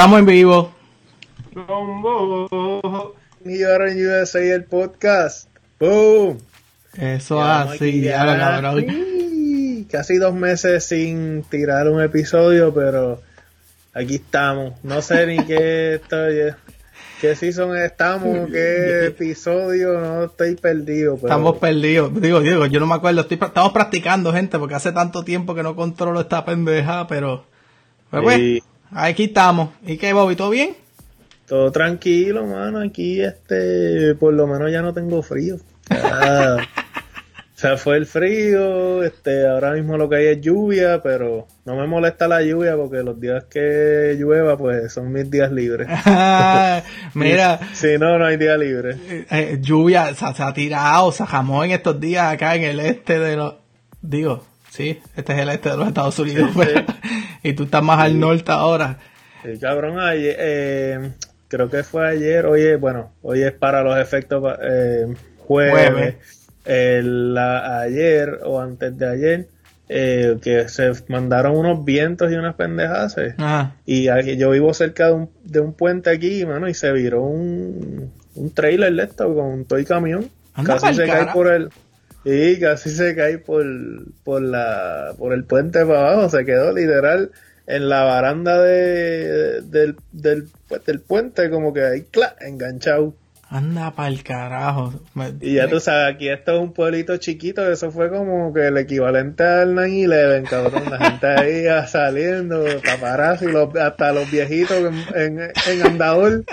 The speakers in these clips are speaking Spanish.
Estamos en vivo. Ahora en USA el podcast. ¡Boom! Eso así, ya lo cabrón. Casi dos meses sin tirar un episodio, pero aquí estamos. No sé ni qué estoy. ¿Qué season estamos? ¿Qué episodio? No estoy perdido. Pero... Estamos perdidos. Digo, digo, yo no me acuerdo. Estoy, estamos practicando, gente, porque hace tanto tiempo que no controlo esta pendeja, pero. Pues, pues aquí estamos. ¿Y qué, Bobby? ¿Todo bien? Todo tranquilo, mano. Aquí, este, por lo menos ya no tengo frío. se fue el frío, este, ahora mismo lo que hay es lluvia, pero no me molesta la lluvia porque los días que llueva, pues son mis días libres. Mira. si no, no hay día libre. Eh, eh, lluvia, se, ha tirado, se jamó en estos días acá en el este de los, digo, sí, este es el este de los Estados Unidos. Y tú estás más al norte ahora. Sí, cabrón, ayer, eh, creo que fue ayer, oye, bueno, hoy es para los efectos jueves el, ayer o antes de ayer, eh, que se mandaron unos vientos y unas pendejas. Y yo vivo cerca de un, de un puente aquí, mano, y se viró un, un trailer de esto con todo y camión. casi se cae por el. Y casi se cae por, por, la, por el puente para abajo. Se quedó literal en la baranda de, del, del, pues, del puente, como que ahí, enganchado. Anda pa'l carajo. y ya tú sabes, aquí esto es un pueblito chiquito, eso fue como que el equivalente al 9-11, cabrón. La gente ahí saliendo, paparazzi, los, hasta los viejitos en, en, andador.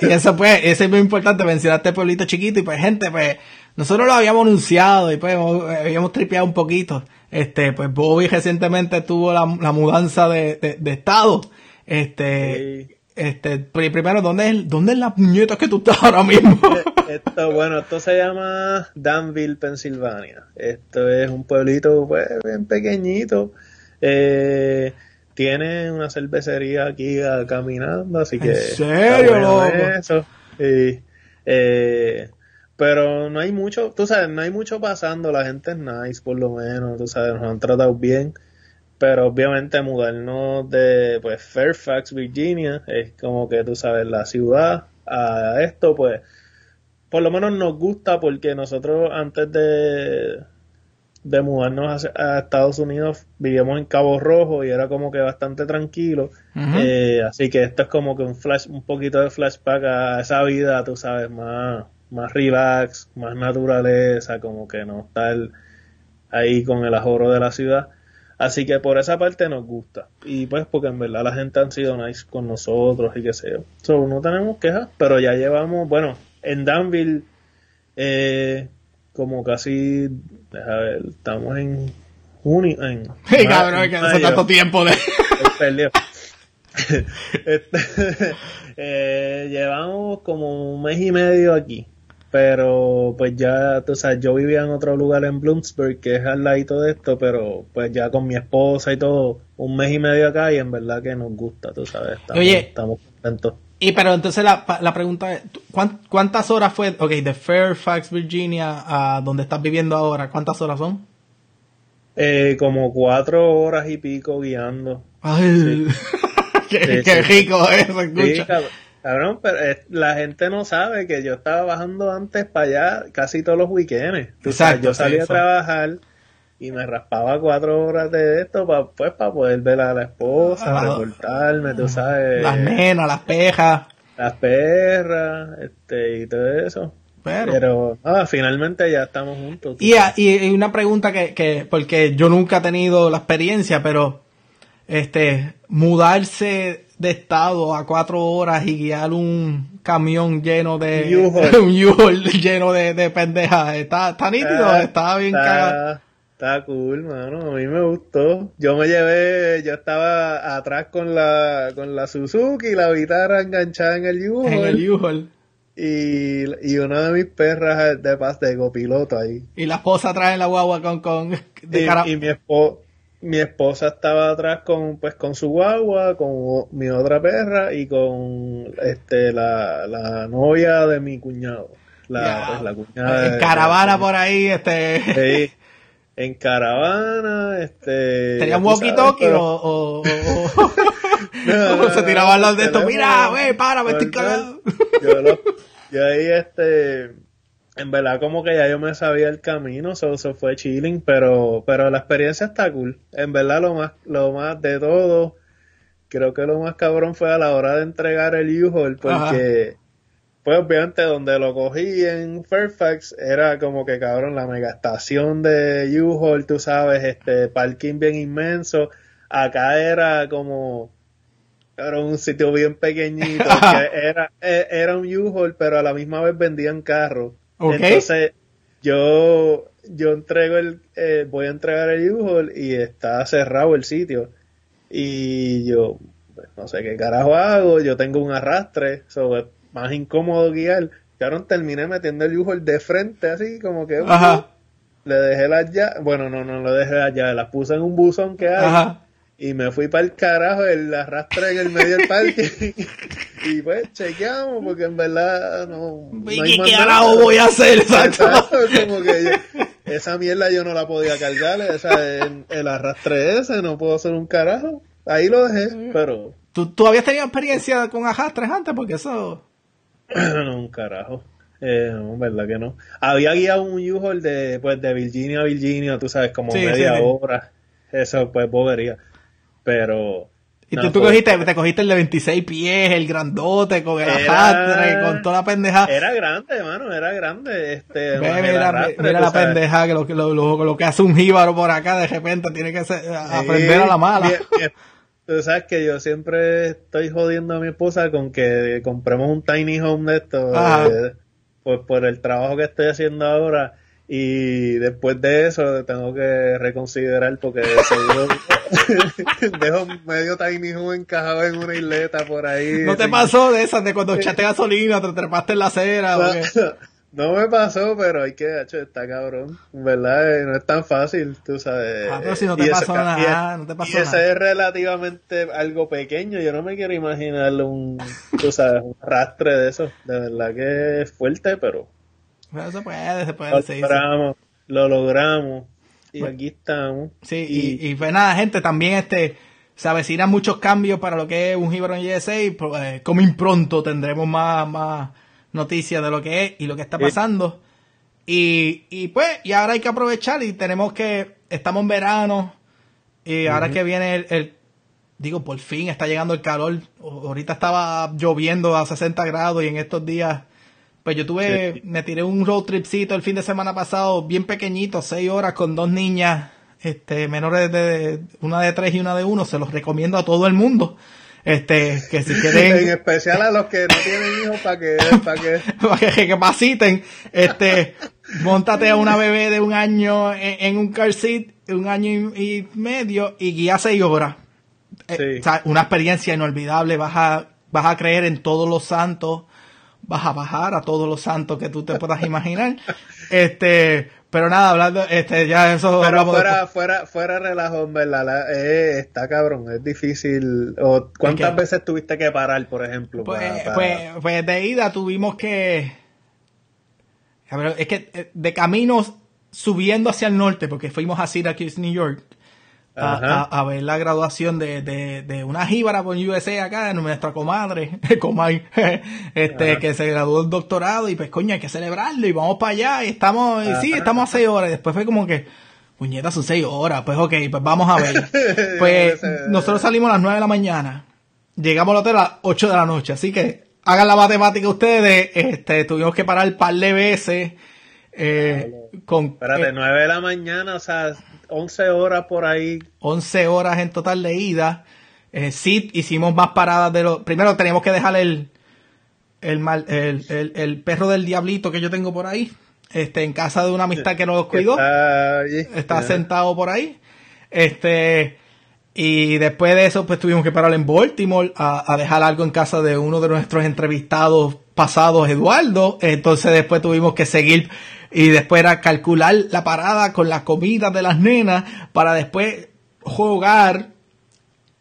Y eso pues, eso es muy importante, mencionaste pueblito chiquito y pues gente, pues, nosotros lo habíamos anunciado y pues habíamos tripeado un poquito. Este, pues Bobby recientemente tuvo la, mudanza de, estado. Este, este, primero, ¿dónde es, dónde es la puñeta que tú estás ahora mismo? Esto, bueno, esto se llama Danville, Pensilvania. Esto es un pueblito, pues, bien pequeñito. Eh, tiene una cervecería aquí caminando, así que. ¿En serio, Eso. Y, eh, pero no hay mucho, tú sabes, no hay mucho pasando, la gente es nice por lo menos, tú sabes, nos han tratado bien, pero obviamente mudarnos de pues Fairfax, Virginia, es como que tú sabes, la ciudad a esto, pues por lo menos nos gusta porque nosotros antes de, de mudarnos a, Estados Unidos vivíamos en Cabo Rojo y era como que bastante tranquilo. Eh, así que esto es como que un flash, un poquito de flashback a esa vida, tú sabes, más, más relax, más naturaleza, como que no estar ahí con el ajoro de la ciudad. Así que por esa parte nos gusta. Y pues porque en verdad la gente han sido nice con nosotros y qué sé yo. So, no tenemos quejas, pero ya llevamos, bueno, en Danville, eh, como casi, deja ver, estamos en junio, en... Sí, cabrón, que hace tanto tiempo de... este, eh, llevamos como un mes y medio aquí pero pues ya, tú sabes, yo vivía en otro lugar en Bloomsburg, que es al ladito de esto, pero pues ya con mi esposa y todo, un mes y medio acá y en verdad que nos gusta, tú sabes, estamos, Oye, estamos contentos. Y pero entonces la, la pregunta es, ¿cuántas horas fue, ok, de Fairfax, Virginia, a donde estás viviendo ahora, cuántas horas son? Eh, como cuatro horas y pico guiando. Ay, qué, rico eso, escucha. Cabrón, pero eh, la gente no sabe que yo estaba bajando antes para allá casi todos los weekends. Exacto, yo salía a trabajar y me raspaba cuatro horas de esto para pues para poder ver a la esposa, ah, reportarme, tú sabes. Las nenas, las pejas. Las perras, este, y todo eso. Pero, ah, finalmente ya estamos juntos. Y, y, una pregunta que, que, porque yo nunca he tenido la experiencia, pero, este, mudarse de estado a cuatro horas y guiar un camión lleno de un lleno de, de pendejas. Está, está nítido, ah, está, bien cagado. Está cool, mano. A mí me gustó. Yo me llevé, yo estaba atrás con la, con la Suzuki y la guitarra enganchada en el U-Haul. En el U-Haul. Y, y una de mis perras de paz de copiloto ahí. Y la esposa trae la guagua con, con de y, y mi esposa mi esposa estaba atrás con pues con su guagua, con mi otra perra y con este la, la novia de mi cuñado. La, pues, la cuñada. caravana por ahí, este. Sí. en caravana, este... ¿Tenían walkie-talkie o, o, se tiraban los de estos? Mira, wey, para, me estoy cagando. Yo, ahí, este, en verdad como que ya yo me sabía el camino, eso, fue chilling, pero, pero la experiencia está cool. En verdad lo más, lo más de todo, creo que lo más cabrón fue a la hora de entregar el U-Haul, porque pues obviamente donde lo cogí en Fairfax era como que cabrón la megastación de U-Haul, tú sabes, este parking bien inmenso. Acá era como era un sitio bien pequeñito, era, e, era un U-Haul, pero a la misma vez vendían carros. Entonces, yo, yo entrego el, eh, voy a entregar el U-Haul y está cerrado el sitio. Y yo, pues, no sé qué carajo hago, yo tengo un arrastre, sobre más incómodo guiar. Claro, terminé metiendo el U-Haul de frente, así como que. Le dejé las llaves. Bueno, no, no le dejé las llaves, las puse en un buzón que hay. Y me fui para el carajo, el arrastre en el medio del parque. y pues chequeamos, porque en verdad no. no ¿Qué carajo voy a hacer? Exacto. como que esa mierda yo no la podía cargar. Esa, el, el arrastre ese, no puedo hacer un carajo. Ahí lo dejé, pero. ¿Tú, ¿Tú habías tenido experiencia con arrastres antes? Porque eso. No, un carajo. Eh, no, verdad que no. Había guiado un U-Haul de, pues, de Virginia a Virginia, tú sabes, como media hora. Eso, pues, bobería. Pero... Y tú, tú cogiste, te cogiste el de 26 pies, el grandote, con el arrastre, con toda la pendeja. Era grande, hermano, era grande. Este, mira, mira la pendeja, que lo, lo, lo, que hace un jíbaro por acá de repente tiene que aprender a la mala. Tú sabes que yo siempre estoy jodiendo a mi esposa con que compremos un tiny home de esto, eh, pues por el trabajo que estoy haciendo ahora. Y después de eso tengo que reconsiderar porque seguro dejo medio tiny home encajado en una isleta por ahí. ¿No te pasó de esas de cuando echaste gasolina, te trepaste en la acera? No me pasó, pero hay que, hecho, está cabrón. ¿Verdad? Eh, no es tan fácil, tú sabes. Ah, pero si no te pasó nada, no te pasó y ese es relativamente algo pequeño. Yo no me quiero imaginar un, tú sabes, un rastre de eso. De verdad que es fuerte, pero. Pero se puede, se puede. Lo logramos, lo logramos. Y aquí estamos. Sí, y, y, pues nada, gente, también este se avecinan muchos cambios para lo que es un Hebron USA. Pues, eh, como impronto tendremos más, más noticias de lo que es y lo que está pasando. Y, y pues, y ahora hay que aprovechar y tenemos que, estamos en verano y ahora que viene el, digo, por fin está llegando el calor. Ahorita estaba lloviendo a 60 grados y en estos días, pues yo tuve, me tiré un road tripcito el fin de semana pasado, bien pequeñito, 6 horas con dos niñas, este, menores de, una de tres y una de uno, se los recomiendo a todo el mundo. Este, que si quieren. En especial a los que no tienen hijos para que, para que, para que capaciten. Este, montate a una bebé de un año en, un car seat, un año y, medio, y guía seis horas. Eh, o sea, una experiencia inolvidable. Vas a, vas a creer en todos los santos. Vas a bajar a todos los santos que tú te puedas imaginar. Este, pero nada, hablando, este, ya eso. Pero fuera, fuera, fuera relajo, verdad, eh, está cabrón, es difícil. O, ¿Cuántas veces tuviste que parar, por ejemplo? Pues, pues, pues, de ida tuvimos que. Es que eh, de caminos subiendo hacia el norte, porque fuimos a Syracuse, New York a, ver la graduación de, de, de una jíbara por USA acá, en nuestra comadre, Comay, este, que se graduó el doctorado y pues coño, hay que celebrarlo y vamos para allá y estamos, y sí, estamos a seis horas. Y después fue como que, puñetas son seis horas, pues ok, pues vamos a ver. Pues nosotros salimos a las nueve de la mañana, llegamos al hotel a las ocho de la noche, así que hagan la matemática ustedes, este, tuvimos que parar un par de veces, eh, con... Espérate, eh, nueve de la mañana, o sea, 11 horas por ahí. 11 horas en total de ida. Eh, sí, hicimos más paradas de lo... Primero teníamos que dejar el, el, mal, el, el, perro del diablito que yo tengo por ahí. Este, en casa de una amistad que nos cuidó. Está, sentado por ahí. Este, y después de eso, pues tuvimos que parar en Baltimore a, a, dejar algo en casa de uno de nuestros entrevistados pasados, Eduardo. Entonces después tuvimos que seguir y después era calcular la parada con la comida de las nenas para después jugar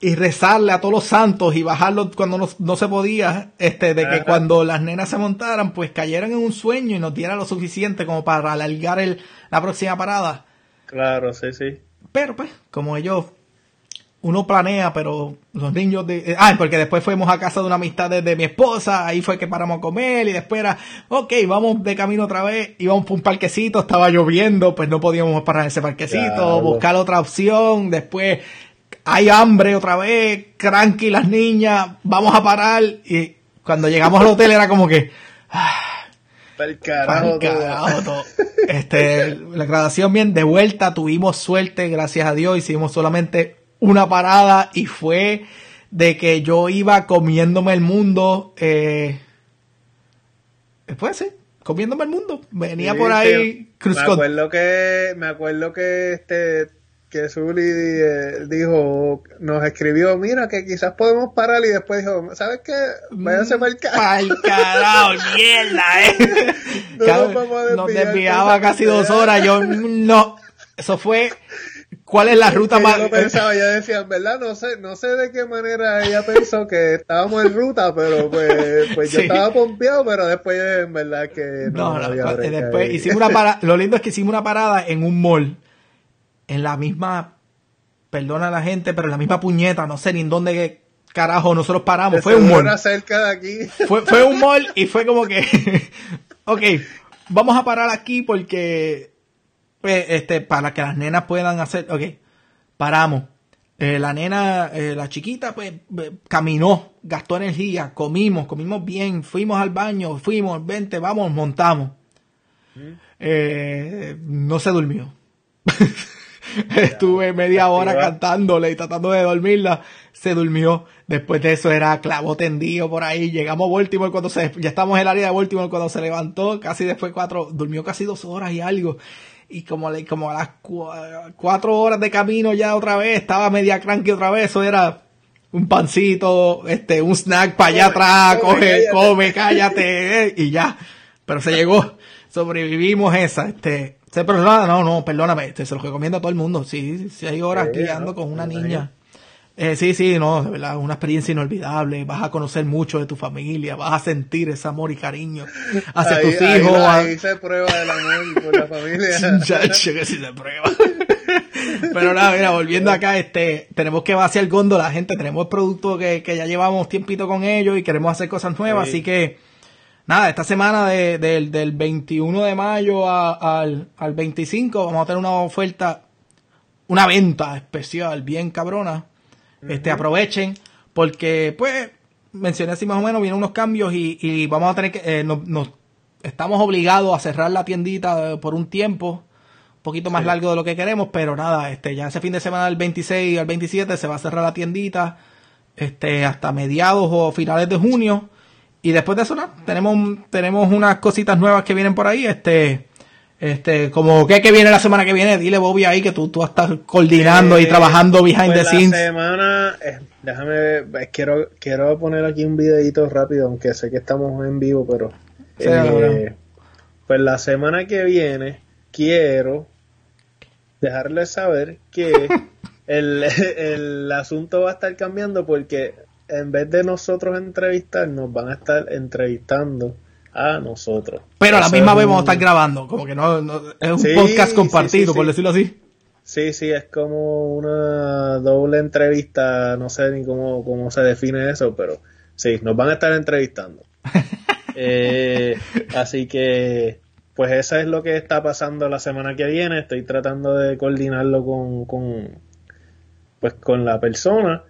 y rezarle a todos los santos y bajarlo cuando no, se podía, este, de que cuando las nenas se montaran, pues cayeran en un sueño y nos dieran lo suficiente como para alargar el, la próxima parada. Claro, sí, sí. Pero pues, como ellos, uno planea, pero los niños de... eh, ah, porque después fuimos a casa de una amistad de, de mi esposa, ahí fue que paramos a comer y después era, ok, vamos de camino otra vez, íbamos por un parquecito, estaba lloviendo, pues no podíamos parar en ese parquecito, buscar otra opción, después hay hambre otra vez, cranky las niñas, vamos a parar y cuando llegamos al hotel era como que... Pa'l Pa'l carajo, carajo todo. Este, la grabación bien de vuelta, tuvimos suerte, gracias a Dios, hicimos solamente una parada y fue de que yo iba comiéndome el mundo, eh, después sí, comiéndome el mundo, venía Sí, por ahí, cruz me acuerdo que me acuerdo que este que Zully eh, dijo nos escribió mira que quizás podemos parar y después dijo sabes qué váyanse para el carajo, mierda, eh. No nos nos desviaba casi dos horas, yo no, eso fue, ¿cuál es la ruta más? yo lo pensaba yo decía en verdad no sé no sé de qué manera ella pensó que estábamos en ruta pero pues, pues yo estaba pompeado pero después en verdad que no, No, no, había después ahí. hicimos una parada, lo lindo es que hicimos una parada en un mall, en la misma, perdona a la gente, pero en la misma puñeta, no sé ni en dónde carajo nosotros paramos, De fue un mall, cerca de aquí fue, fue un mall y fue como que, ok, vamos a parar aquí porque, pues, este, para que las nenas puedan hacer, ok, paramos. Eh, la nena, eh, la chiquita, pues eh, caminó, gastó energía, comimos, comimos bien, fuimos al baño, fuimos, vente, vamos, montamos. Eh, no se durmió. Estuve media hora cantándole y tratando de dormirla. Se durmió. Después de eso era clavo tendido por ahí. Llegamos a Baltimore cuando se, ya estamos en el área de Baltimore cuando se levantó. Casi después cuatro, durmió casi dos horas y algo. Y como, le- como a las cua- cuatro horas de camino ya otra vez, estaba media cranky otra vez. Eso era un pancito, este, un snack para allá atrás, come, coge, cállate. come, cállate, eh, y ya. Pero se llegó, sobrevivimos esa, este, se- pero no, no, perdóname, este, se lo recomiendo a todo el mundo, sí, sí hay horas guiando con una niña. Eh, sí, sí, no, de verdad, una experiencia inolvidable, vas a conocer mucho de tu familia, vas a sentir ese amor y cariño hacia ahí, tus hijos. a- ahí se prueba el amor por la familia Muchacho, que si se prueba. Pero nada, mira, volviendo acá, este, tenemos que vaciar góndola, gente, tenemos productos que, que ya llevamos tiempito con ellos y queremos hacer cosas nuevas, Sí. así que, nada, esta semana de- del- del 21 de mayo a- al, al 25 vamos a tener una oferta, una venta especial bien cabrona. Este, aprovechen, porque, pues, mencioné así más o menos, vienen unos cambios y, y vamos a tener que, eh, nos, nos- estamos obligados a cerrar la tiendita eh, por un tiempo, un poquito más Sí. largo de lo que queremos, pero nada, este, ya ese fin de semana del 26 al 27 se va a cerrar la tiendita, este, hasta mediados o finales de junio, y después de eso, nada, tenemos, tenemos unas cositas nuevas que vienen por ahí, este, este, como que que viene la semana que viene, dile Bobby ahí que tú, tú estás coordinando y Eh, trabajando behind pues the la scenes. semana, eh, déjame, eh, quiero, quiero poner aquí un videito rápido, aunque sé que estamos en vivo, pero Sí, eh, pues la semana que viene quiero dejarles saber que el, el asunto va a estar cambiando porque en vez de nosotros entrevistarnos, van a estar entrevistando a nosotros. Pero a la misma vez un- vamos a estar grabando, como que no, no- es un Sí, podcast compartido, sí, por decirlo así. Sí, sí, es como una doble entrevista, no sé ni cómo, cómo se define eso, pero sí, nos van a estar entrevistando. Eh, así que, pues eso es lo que está pasando la semana que viene. Estoy tratando de coordinarlo con, con pues con la persona.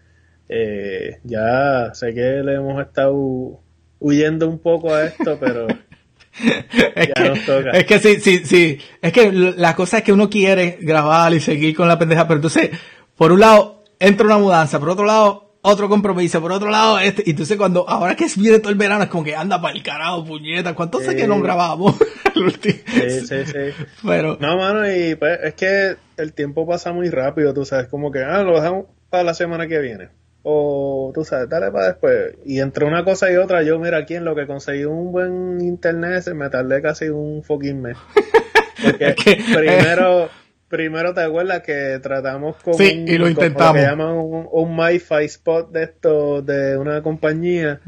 Eh, ya sé que le hemos estado huyendo un poco a esto, pero es, Ya que, nos toca. es que sí, sí, sí. Es que la cosa es que uno quiere grabar y seguir con la pendeja, pero entonces, por un lado, entra una mudanza, por otro lado, otro compromiso, por otro lado, este, y entonces cuando, ahora que viene todo el verano, es como que anda para el carajo, puñeta, ¿cuánto Sí. que no grabamos? El sí, sí, sí. Pero, No, mano, y pues es que el tiempo pasa muy rápido, tú sabes, como que, ah, lo dejamos para la semana que viene. O, tú sabes, dale para después. Y entre una cosa y otra, yo, mira, aquí en lo que conseguí un buen internet, se me tardé casi un fucking mes. Porque Es que- primero, primero te acuerdas que tratamos con Sí, y lo con que llaman un, un MiFi spot de esto, de una compañía.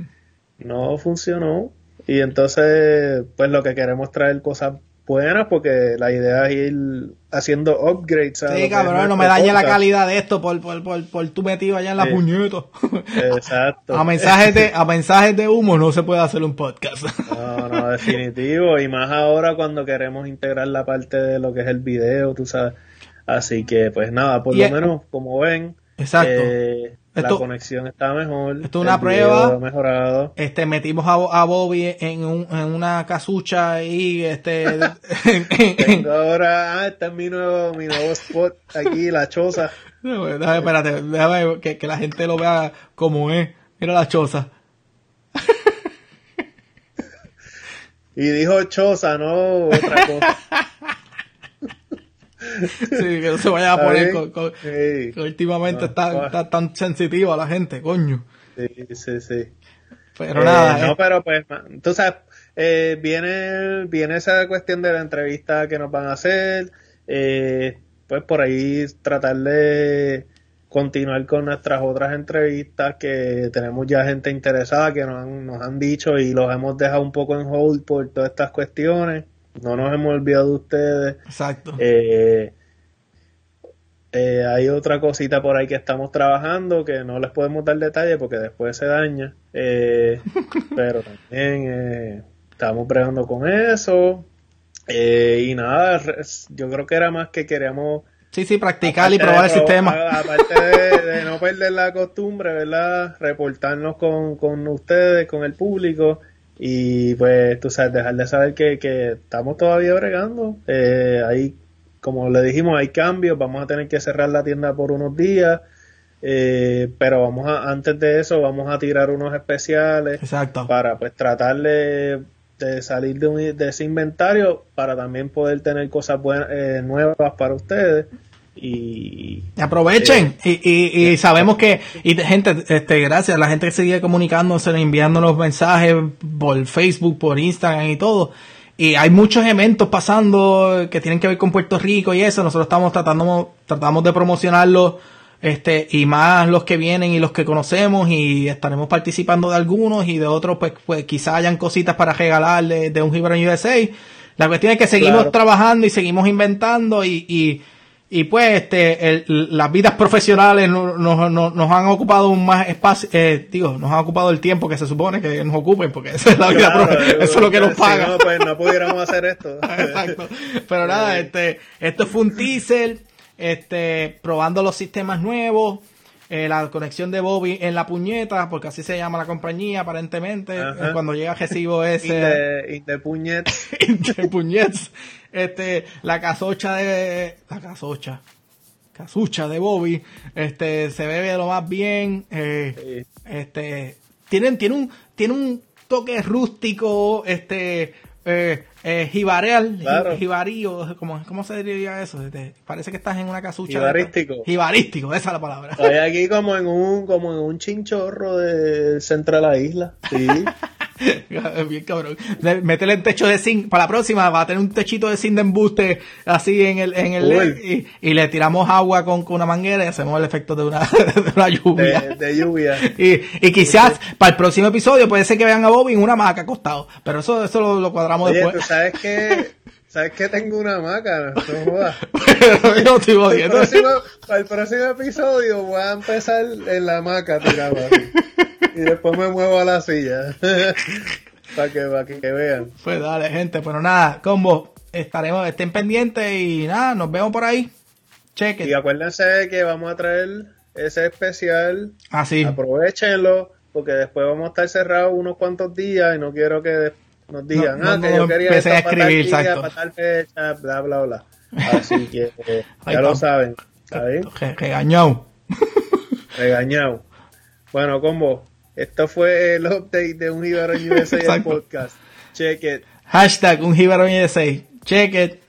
No funcionó. Y entonces, pues lo que queremos traer cosas buenas porque la idea es ir haciendo upgrades. Sí, cabrón, no me dañe la calidad de esto por, por, por, por tu metido allá en la puñeta. Exacto. a, mensajes de, a mensajes de humo no se puede hacer un podcast. no, no, definitivo. Y más ahora cuando queremos integrar la parte de lo que es el video, tú sabes. Así que, pues nada, por lo menos, como ven, Exacto. Eh, la conexión está mejor. Esto es una prueba. Mejorado. Este, metimos a, a Bobby en, un, en una casucha y este. Tengo ahora, ah, este es mi nuevo, mi nuevo spot aquí, la choza. No, déjame, espérate, déjame que, que la gente lo vea como es. Mira la choza. y dijo choza, no otra cosa. Sí, que no se vaya a poner con, que últimamente está, tan sensitiva la gente, coño. Sí, sí, sí. Pero nada. Eh, no, pero pues, tú sabes, eh, viene, viene esa cuestión de la entrevista que nos van a hacer. Eh, pues por ahí tratar de continuar con nuestras otras entrevistas que tenemos ya gente interesada que nos han, nos han dicho y los hemos dejado un poco en hold por todas estas cuestiones no nos hemos olvidado de ustedes. Exacto. Eh, eh, hay otra cosita por ahí que estamos trabajando que no les podemos dar detalle porque después se daña. Eh, pero también estamos bregando con eso. y nada, yo creo que era más que queríamos. Sí, sí, practicar y probar el sistema. Aparte de, no perder la costumbre, ¿verdad? Reportarnos con, con ustedes, con el público y pues, tú sabes, dejar de saber que, que estamos todavía bregando. Eh, ahí, como le dijimos, hay cambios, vamos a tener que cerrar la tienda por unos días. Eh, pero vamos a, antes de eso, vamos a tirar unos especiales Exacto. para pues tratar de, salir de, de, ese inventario para también poder tener cosas buenas, eh, nuevas para ustedes y aprovechen. y, y, y, sabemos que y gente este gracias la gente que sigue comunicándose enviándonos mensajes por Facebook por Instagram y todo. Y hay muchos eventos pasando que tienen que ver con Puerto Rico y eso. Nosotros estamos tratando tratamos de promocionarlos este y más los que vienen y los que conocemos y estaremos participando de algunos y de otros pues, pues quizá hayan cositas para regalarle de, un Gibran USA la cuestión es que seguimos trabajando y seguimos inventando y, y y pues este las vidas profesionales nos, nos, han ocupado más espacio eh, digo nos han ocupado el tiempo que se supone que nos ocupen porque esa es la vida eso es lo que nos paga no, pues no pudiéramos hacer esto. Exacto. Pero nada este esto fue un teaser este probando los sistemas nuevos eh, la conexión de Bobby en la puñeta, porque así se llama la compañía aparentemente, eh, cuando llega recibo ese... de puñets. puñets. Este, la casocha de... La casocha. Casucha de Bobby, este, se ve de lo más bien, eh, este, tienen, tiene un, tiene un toque rústico, este, eh, eh, jibareal, jibarío, ¿cómo, se diría eso? parece que estás en una casucha. Jibarístico. jibarístico, esa es la palabra. Estoy aquí como en un, como en un chinchorro del centro de la isla. Sí. Bien cabrón. Métele el techo de zinc. Para la próxima va a tener un techito de zinc de embuste así en el, en el y, le tiramos agua con, una manguera y hacemos el efecto de una, de una lluvia. De, lluvia. Y, y quizás para el próximo episodio puede ser que vean a Bobby en una maca acostado. Pero eso, eso lo, cuadramos después. ¿tú sabes que ¿Sabes que tengo una maca? No jodas. Pero estoy próximo, para el próximo episodio voy a empezar en la maca tirado y después me muevo a la silla. para que, para que vean. Pues dale, gente. Pero nada, combo, estaremos, estén pendientes y nada, nos vemos por ahí. Cheque. Y acuérdense que vamos a traer ese especial. Ah, sí. Aprovechenlo, porque después vamos a estar cerrados unos cuantos días y no quiero que nos digan, ah, que yo quería esto a escribir, para tal, para tal fecha, bla, bla, bla. Así que eh, ya lo saben. ¿sabes? Regañado. Regañado. Bueno, combo, esto fue el update de Un Jíbaro USA el podcast. Check it. Hashtag Un Jíbaro USA. Check it.